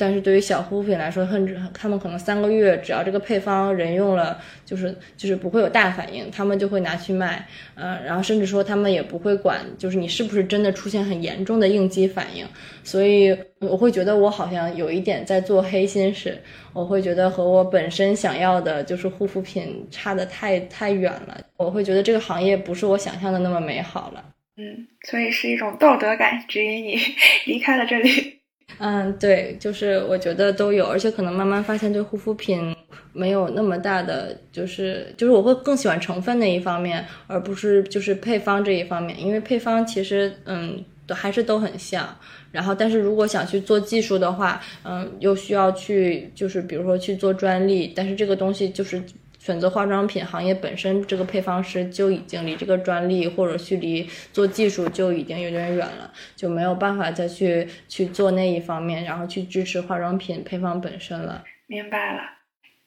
但是对于小护肤品来说，甚至他们可能三个月，只要这个配方人用了，就是就是不会有大反应，他们就会拿去卖，呃，然后甚至说他们也不会管，就是你是不是真的出现很严重的应激反应。所以我会觉得我好像有一点在做黑心事，我会觉得和我本身想要的就是护肤品差的太太远了，我会觉得这个行业不是我想象的那么美好了。嗯，所以是一种道德感指引你 离开了这里。嗯，对，就是我觉得都有，而且可能慢慢发现对护肤品没有那么大的，就是就是我会更喜欢成分那一方面，而不是就是配方这一方面，因为配方其实嗯都还是都很像，然后但是如果想去做技术的话，嗯又需要去就是比如说去做专利，但是这个东西就是。选择化妆品行业本身，这个配方师就已经离这个专利或者去离做技术就已经有点远了，就没有办法再去去做那一方面，然后去支持化妆品配方本身了。明白了，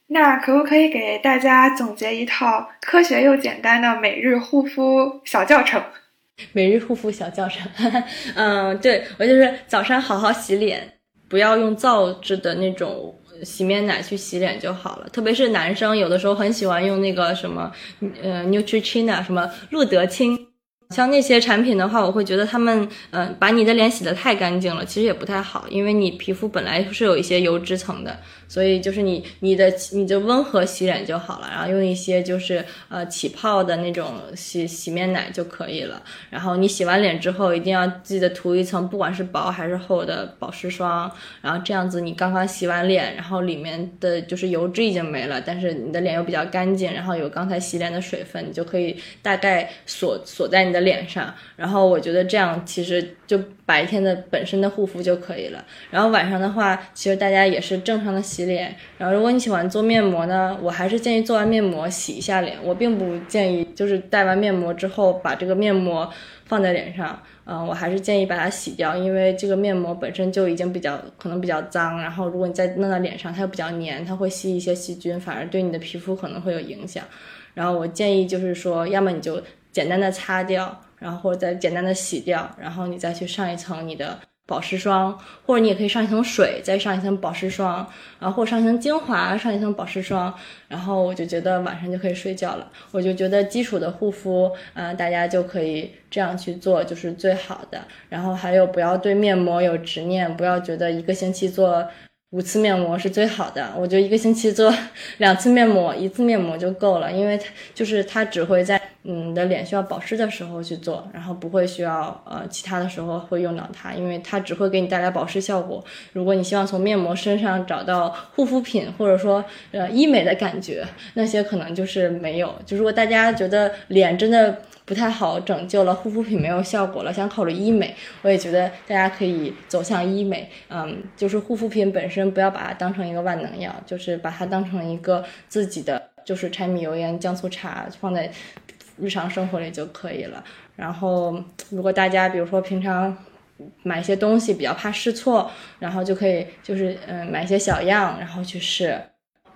那可不可以给大家总结一套科学又简单的每日护肤小教程？每日护肤小教程，嗯，对我就是早上好好洗脸，不要用皂质的那种。洗面奶去洗脸就好了，特别是男生，有的时候很喜欢用那个什么，呃，Neutrogena 什么露得清。像那些产品的话，我会觉得他们，嗯，把你的脸洗得太干净了，其实也不太好，因为你皮肤本来是有一些油脂层的，所以就是你你的你就温和洗脸就好了，然后用一些就是呃起泡的那种洗洗面奶就可以了。然后你洗完脸之后，一定要记得涂一层，不管是薄还是厚的保湿霜，然后这样子你刚刚洗完脸，然后里面的就是油脂已经没了，但是你的脸又比较干净，然后有刚才洗脸的水分，你就可以大概锁锁在你。的脸上，然后我觉得这样其实就白天的本身的护肤就可以了。然后晚上的话，其实大家也是正常的洗脸。然后如果你喜欢做面膜呢，我还是建议做完面膜洗一下脸。我并不建议就是戴完面膜之后把这个面膜放在脸上，嗯，我还是建议把它洗掉，因为这个面膜本身就已经比较可能比较脏。然后如果你再弄到脸上，它又比较黏，它会吸一些细菌，反而对你的皮肤可能会有影响。然后我建议就是说，要么你就。简单的擦掉，然后或者再简单的洗掉，然后你再去上一层你的保湿霜，或者你也可以上一层水，再上一层保湿霜，然后或上一层精华，上一层保湿霜，然后我就觉得晚上就可以睡觉了。我就觉得基础的护肤，嗯，大家就可以这样去做，就是最好的。然后还有不要对面膜有执念，不要觉得一个星期做。五次面膜是最好的，我觉得一个星期做两次面膜，一次面膜就够了，因为它就是它只会在嗯你的脸需要保湿的时候去做，然后不会需要呃其他的时候会用到它，因为它只会给你带来保湿效果。如果你希望从面膜身上找到护肤品或者说呃医美的感觉，那些可能就是没有。就如果大家觉得脸真的。不太好拯救了，护肤品没有效果了，想考虑医美，我也觉得大家可以走向医美。嗯，就是护肤品本身不要把它当成一个万能药，就是把它当成一个自己的，就是柴米油盐酱醋茶放在日常生活里就可以了。然后，如果大家比如说平常买一些东西比较怕试错，然后就可以就是嗯买一些小样，然后去试，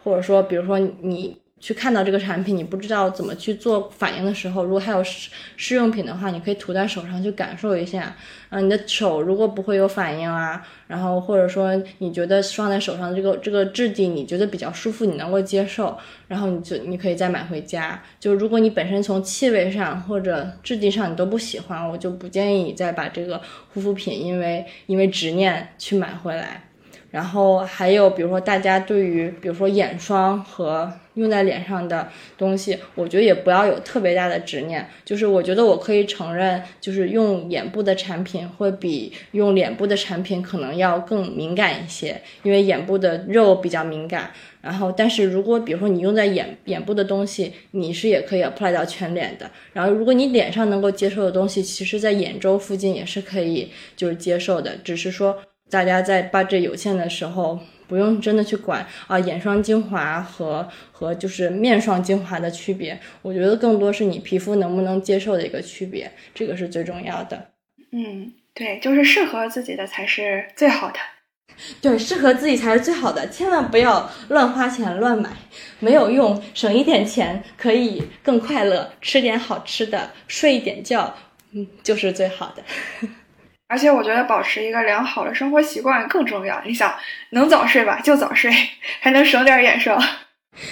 或者说比如说你。去看到这个产品，你不知道怎么去做反应的时候，如果还有试试用品的话，你可以涂在手上去感受一下。嗯，你的手如果不会有反应啊，然后或者说你觉得放在手上这个这个质地你觉得比较舒服，你能够接受，然后你就你可以再买回家。就如果你本身从气味上或者质地上你都不喜欢，我就不建议你再把这个护肤品因为因为执念去买回来。然后还有，比如说大家对于，比如说眼霜和用在脸上的东西，我觉得也不要有特别大的执念。就是我觉得我可以承认，就是用眼部的产品会比用脸部的产品可能要更敏感一些，因为眼部的肉比较敏感。然后，但是如果比如说你用在眼眼部的东西，你是也可以 apply 到全脸的。然后，如果你脸上能够接受的东西，其实在眼周附近也是可以就是接受的，只是说。大家在 budget 有限的时候，不用真的去管啊眼霜精华和和就是面霜精华的区别。我觉得更多是你皮肤能不能接受的一个区别，这个是最重要的。嗯，对，就是适合自己的才是最好的。对，适合自己才是最好的，千万不要乱花钱乱买，没有用。省一点钱可以更快乐，吃点好吃的，睡一点觉，嗯，就是最好的。而且我觉得保持一个良好的生活习惯更重要。你想，能早睡吧就早睡，还能省点眼霜。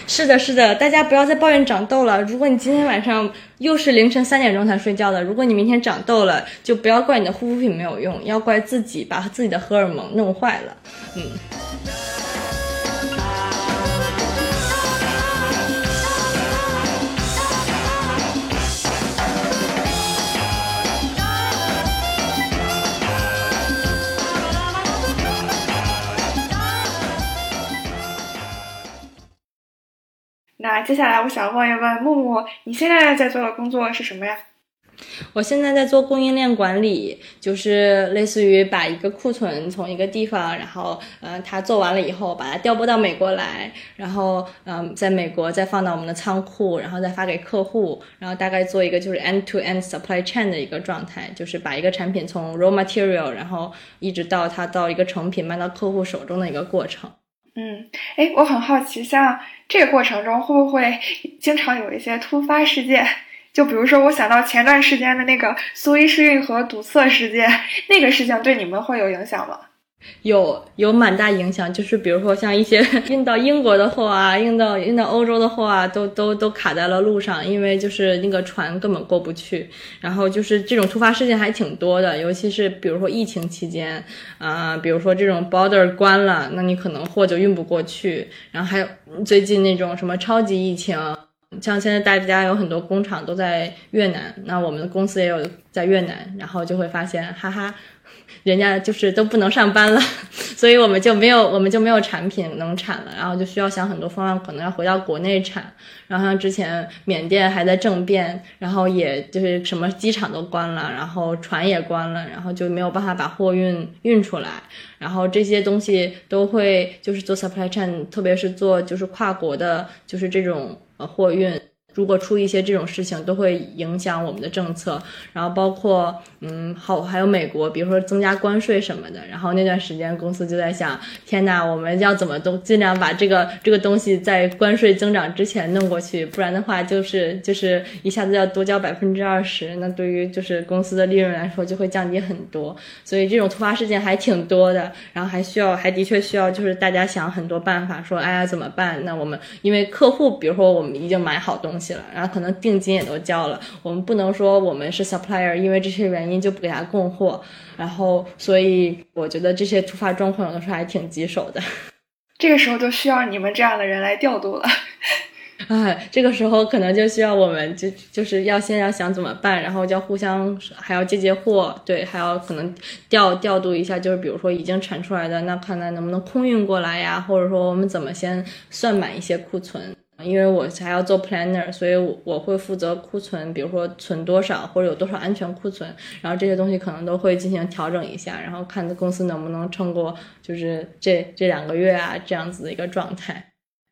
是的，是的，大家不要再抱怨长痘了。如果你今天晚上又是凌晨三点钟才睡觉的，如果你明天长痘了，就不要怪你的护肤品没有用，要怪自己把自己的荷尔蒙弄坏了。嗯。那接下来我想问一问木木，你现在在做的工作是什么呀？我现在在做供应链管理，就是类似于把一个库存从一个地方，然后呃，它做完了以后，把它调拨到美国来，然后嗯，在美国再放到我们的仓库，然后再发给客户，然后大概做一个就是 end to end supply chain 的一个状态，就是把一个产品从 raw material，然后一直到它到一个成品卖到客户手中的一个过程。嗯，哎，我很好奇，像这个过程中会不会经常有一些突发事件？就比如说，我想到前段时间的那个苏伊士运河堵塞事件，那个事情对你们会有影响吗？有有蛮大影响，就是比如说像一些 运到英国的货啊，运到运到欧洲的货啊，都都都卡在了路上，因为就是那个船根本过不去。然后就是这种突发事件还挺多的，尤其是比如说疫情期间，啊，比如说这种 border 关了，那你可能货就运不过去。然后还有最近那种什么超级疫情，像现在大家有很多工厂都在越南，那我们的公司也有在越南，然后就会发现，哈哈。人家就是都不能上班了，所以我们就没有我们就没有产品能产了，然后就需要想很多方案，可能要回到国内产。然后像之前缅甸还在政变，然后也就是什么机场都关了，然后船也关了，然后就没有办法把货运运出来。然后这些东西都会就是做 supply chain，特别是做就是跨国的，就是这种呃货运。如果出一些这种事情，都会影响我们的政策。然后包括嗯，好还有美国，比如说增加关税什么的。然后那段时间公司就在想，天呐，我们要怎么都尽量把这个这个东西在关税增长之前弄过去，不然的话就是就是一下子要多交百分之二十，那对于就是公司的利润来说就会降低很多。所以这种突发事件还挺多的，然后还需要还的确需要就是大家想很多办法，说哎呀怎么办？那我们因为客户，比如说我们已经买好东西了，然后可能定金也都交了，我们不能说我们是 supplier，因为这些原因就不给他供货。然后，所以我觉得这些突发状况有的时候还挺棘手的。这个时候就需要你们这样的人来调度了。哎，这个时候可能就需要我们就就是要先要想怎么办，然后就要互相还要接接货，对，还要可能调调度一下，就是比如说已经产出来的，那看看能不能空运过来呀，或者说我们怎么先算满一些库存。因为我还要做 planner，所以我我会负责库存，比如说存多少或者有多少安全库存，然后这些东西可能都会进行调整一下，然后看公司能不能撑过就是这这两个月啊这样子的一个状态。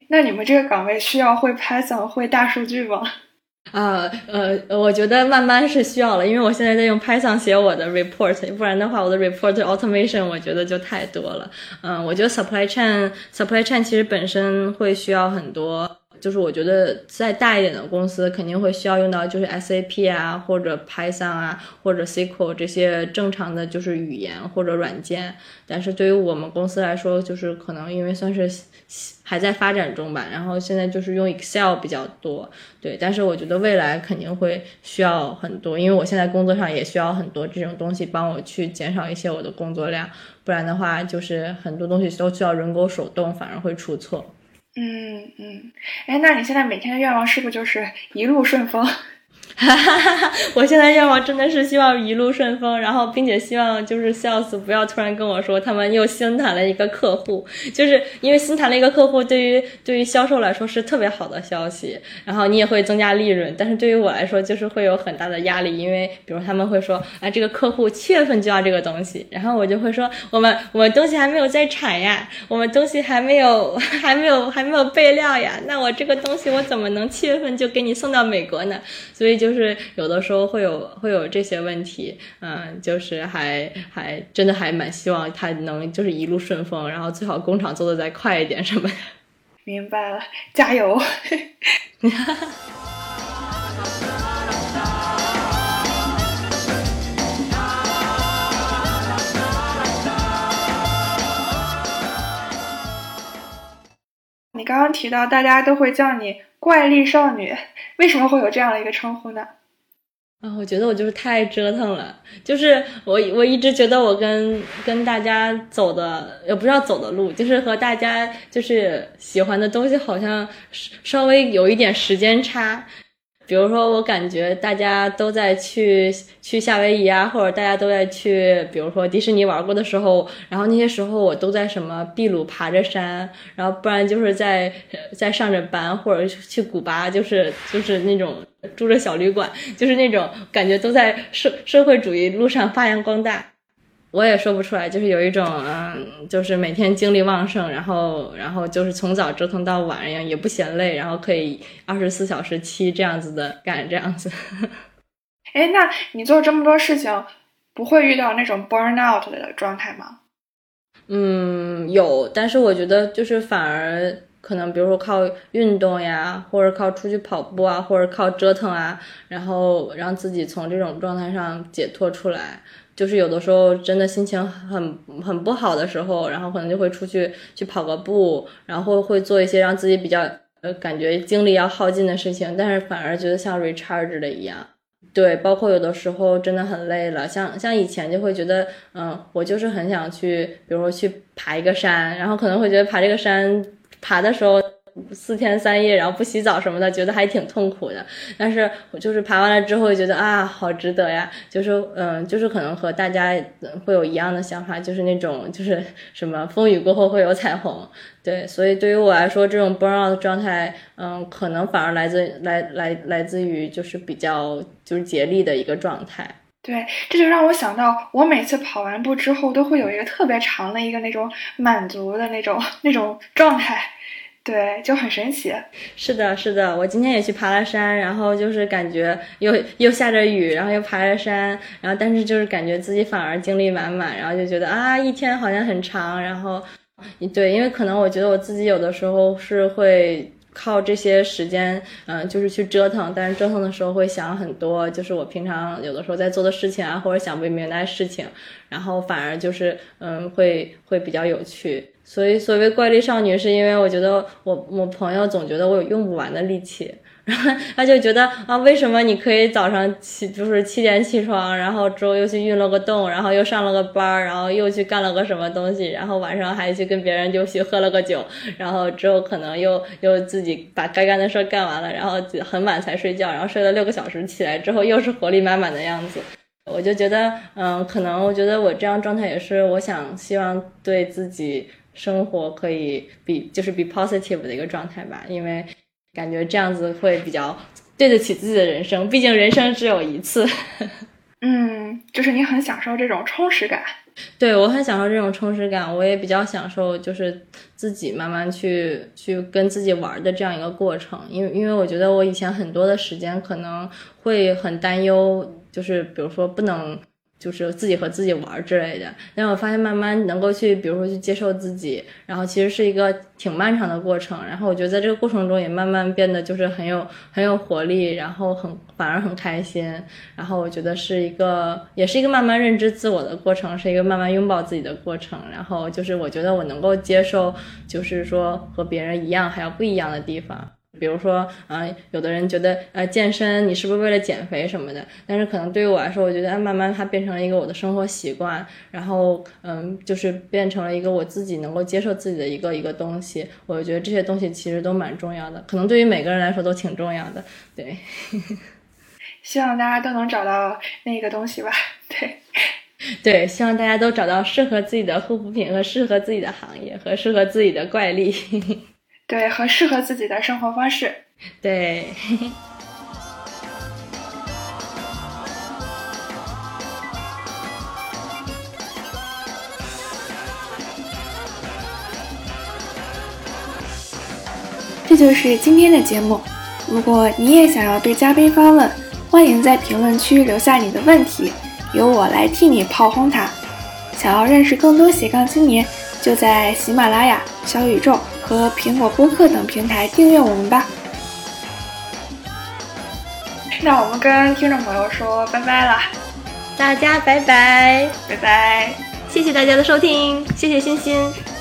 那你们这个岗位需要会 Python 会大数据吗？啊呃，我觉得慢慢是需要了，因为我现在在用 Python 写我的 report，不然的话我的 report automation 我觉得就太多了。嗯，我觉得 supply chain supply chain 其实本身会需要很多。就是我觉得再大一点的公司肯定会需要用到，就是 SAP 啊，或者 Python 啊，或者 SQL 这些正常的就是语言或者软件。但是对于我们公司来说，就是可能因为算是还在发展中吧，然后现在就是用 Excel 比较多。对，但是我觉得未来肯定会需要很多，因为我现在工作上也需要很多这种东西帮我去减少一些我的工作量，不然的话就是很多东西都需要人工手动，反而会出错。嗯嗯，哎，那你现在每天的愿望是不是就是一路顺风？哈哈哈哈我现在愿望真的是希望一路顺风，然后并且希望就是 sales 不要突然跟我说他们又新谈了一个客户，就是因为新谈了一个客户，对于对于销售来说是特别好的消息，然后你也会增加利润，但是对于我来说就是会有很大的压力，因为比如他们会说，啊，这个客户七月份就要这个东西，然后我就会说，我们我们东西还没有在产呀，我们东西还没有 还没有还没有备料呀，那我这个东西我怎么能七月份就给你送到美国呢？所以就。就是有的时候会有会有这些问题，嗯，就是还还真的还蛮希望他能就是一路顺风，然后最好工厂做的再快一点什么的。明白了，加油！你刚刚提到大家都会叫你怪力少女。为什么会有这样的一个称呼呢？啊，我觉得我就是太折腾了，就是我我一直觉得我跟跟大家走的也不知道走的路，就是和大家就是喜欢的东西好像稍微有一点时间差。比如说，我感觉大家都在去去夏威夷啊，或者大家都在去，比如说迪士尼玩过的时候，然后那些时候我都在什么秘鲁爬着山，然后不然就是在在上着班，或者去古巴，就是就是那种住着小旅馆，就是那种感觉都在社社会主义路上发扬光大。我也说不出来，就是有一种，嗯，就是每天精力旺盛，然后，然后就是从早折腾到晚样，也不嫌累，然后可以二十四小时七这样子的干，这样子。哎，那你做这么多事情，不会遇到那种 burn out 的状态吗？嗯，有，但是我觉得就是反而可能，比如说靠运动呀，或者靠出去跑步啊，或者靠折腾啊，然后让自己从这种状态上解脱出来。就是有的时候真的心情很很不好的时候，然后可能就会出去去跑个步，然后会做一些让自己比较呃感觉精力要耗尽的事情，但是反而觉得像 recharge 的一样。对，包括有的时候真的很累了，像像以前就会觉得，嗯，我就是很想去，比如说去爬一个山，然后可能会觉得爬这个山爬的时候。四天三夜，然后不洗澡什么的，觉得还挺痛苦的。但是我就是爬完了之后，觉得啊，好值得呀。就是嗯，就是可能和大家会有一样的想法，就是那种就是什么风雨过后会有彩虹。对，所以对于我来说，这种 burn out 的状态，嗯，可能反而来自来来来自于就是比较就是竭力的一个状态。对，这就让我想到，我每次跑完步之后，都会有一个特别长的一个那种满足的那种那种状态。对，就很神奇。是的，是的，我今天也去爬了山，然后就是感觉又又下着雨，然后又爬着山，然后但是就是感觉自己反而精力满满，然后就觉得啊，一天好像很长，然后，对，因为可能我觉得我自己有的时候是会。靠这些时间，嗯，就是去折腾，但是折腾的时候会想很多，就是我平常有的时候在做的事情啊，或者想不明白的事情，然后反而就是，嗯，会会比较有趣。所以所谓怪力少女，是因为我觉得我我朋友总觉得我有用不完的力气。然后他就觉得啊，为什么你可以早上起就是七点起床，然后之后又去运了个动，然后又上了个班儿，然后又去干了个什么东西，然后晚上还去跟别人就去喝了个酒，然后之后可能又又自己把该干的事儿干完了，然后很晚才睡觉，然后睡了六个小时，起来之后又是活力满满的样子。我就觉得，嗯，可能我觉得我这样状态也是我想希望对自己生活可以比就是比 positive 的一个状态吧，因为。感觉这样子会比较对得起自己的人生，毕竟人生只有一次。嗯，就是你很享受这种充实感。对我很享受这种充实感，我也比较享受，就是自己慢慢去去跟自己玩的这样一个过程。因为因为我觉得我以前很多的时间可能会很担忧，就是比如说不能。就是自己和自己玩之类的，但我发现慢慢能够去，比如说去接受自己，然后其实是一个挺漫长的过程。然后我觉得在这个过程中也慢慢变得就是很有很有活力，然后很反而很开心。然后我觉得是一个，也是一个慢慢认知自我的过程，是一个慢慢拥抱自己的过程。然后就是我觉得我能够接受，就是说和别人一样还有不一样的地方。比如说，啊，有的人觉得，呃，健身你是不是为了减肥什么的？但是可能对于我来说，我觉得慢慢它变成了一个我的生活习惯，然后，嗯，就是变成了一个我自己能够接受自己的一个一个东西。我觉得这些东西其实都蛮重要的，可能对于每个人来说都挺重要的。对，希望大家都能找到那个东西吧。对，对，希望大家都找到适合自己的护肤品和适合自己的行业和适合自己的怪力。对，和适合自己的生活方式。对。这就是今天的节目。如果你也想要对嘉宾发问，欢迎在评论区留下你的问题，由我来替你炮轰他。想要认识更多斜杠青年，就在喜马拉雅、小宇宙。和苹果播客等平台订阅我们吧。那我们跟听众朋友说拜拜了，大家拜拜，拜拜，谢谢大家的收听，谢谢欣欣。